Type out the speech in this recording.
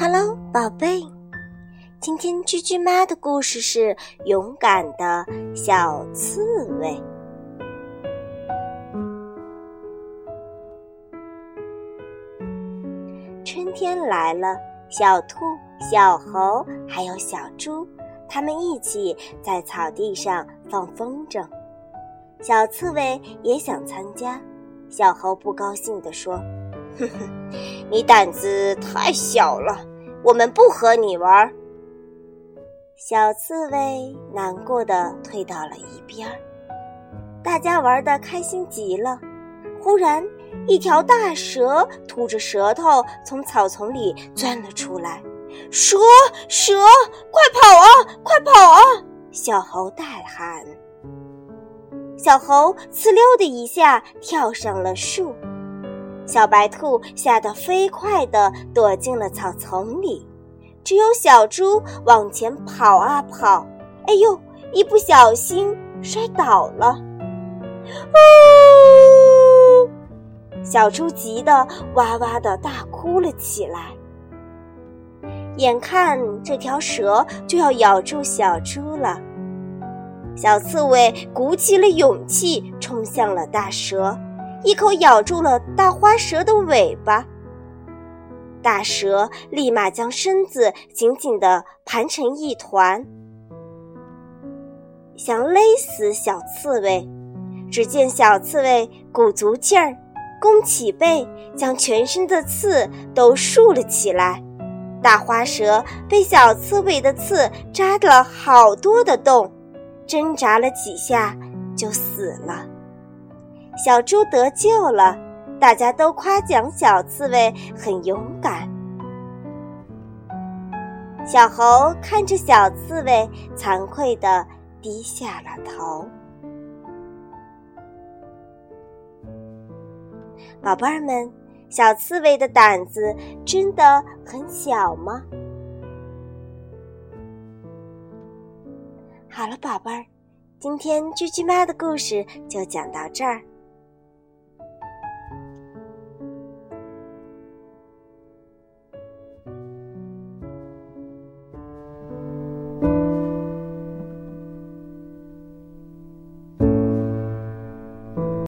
哈喽，宝贝，今天居居妈的故事是勇敢的小刺猬。春天来了，小兔、小猴还有小猪，他们一起在草地上放风筝。小刺猬也想参加，小猴不高兴地说：“哼哼，你胆子太小了，我们不和你玩。”小刺猬难过的退到了一边儿，大家玩的开心极了。忽然，一条大蛇吐着舌头从草丛里钻了出来。“蛇，蛇，快跑啊，快跑啊！”小猴大喊。小猴呲溜的一下跳上了树，小白兔吓得飞快地躲进了草丛里。只有小猪往前跑啊跑，哎呦，一不小心摔倒了！呜，小猪急得哇哇的大哭了起来。眼看这条蛇就要咬住小猪了，小刺猬鼓起了勇气，冲向了大蛇，一口咬住了大花蛇的尾巴。大蛇立马将身子紧紧地盘成一团，想勒死小刺猬。只见小刺猬鼓足劲儿，弓起背，将全身的刺都竖了起来。大花蛇被小刺猬的刺扎了好多的洞，挣扎了几下就死了。小猪得救了。大家都夸奖小刺猬很勇敢。小猴看着小刺猬，惭愧的低下了头。宝贝儿们，小刺猬的胆子真的很小吗？好了，宝贝儿，今天居居妈的故事就讲到这儿。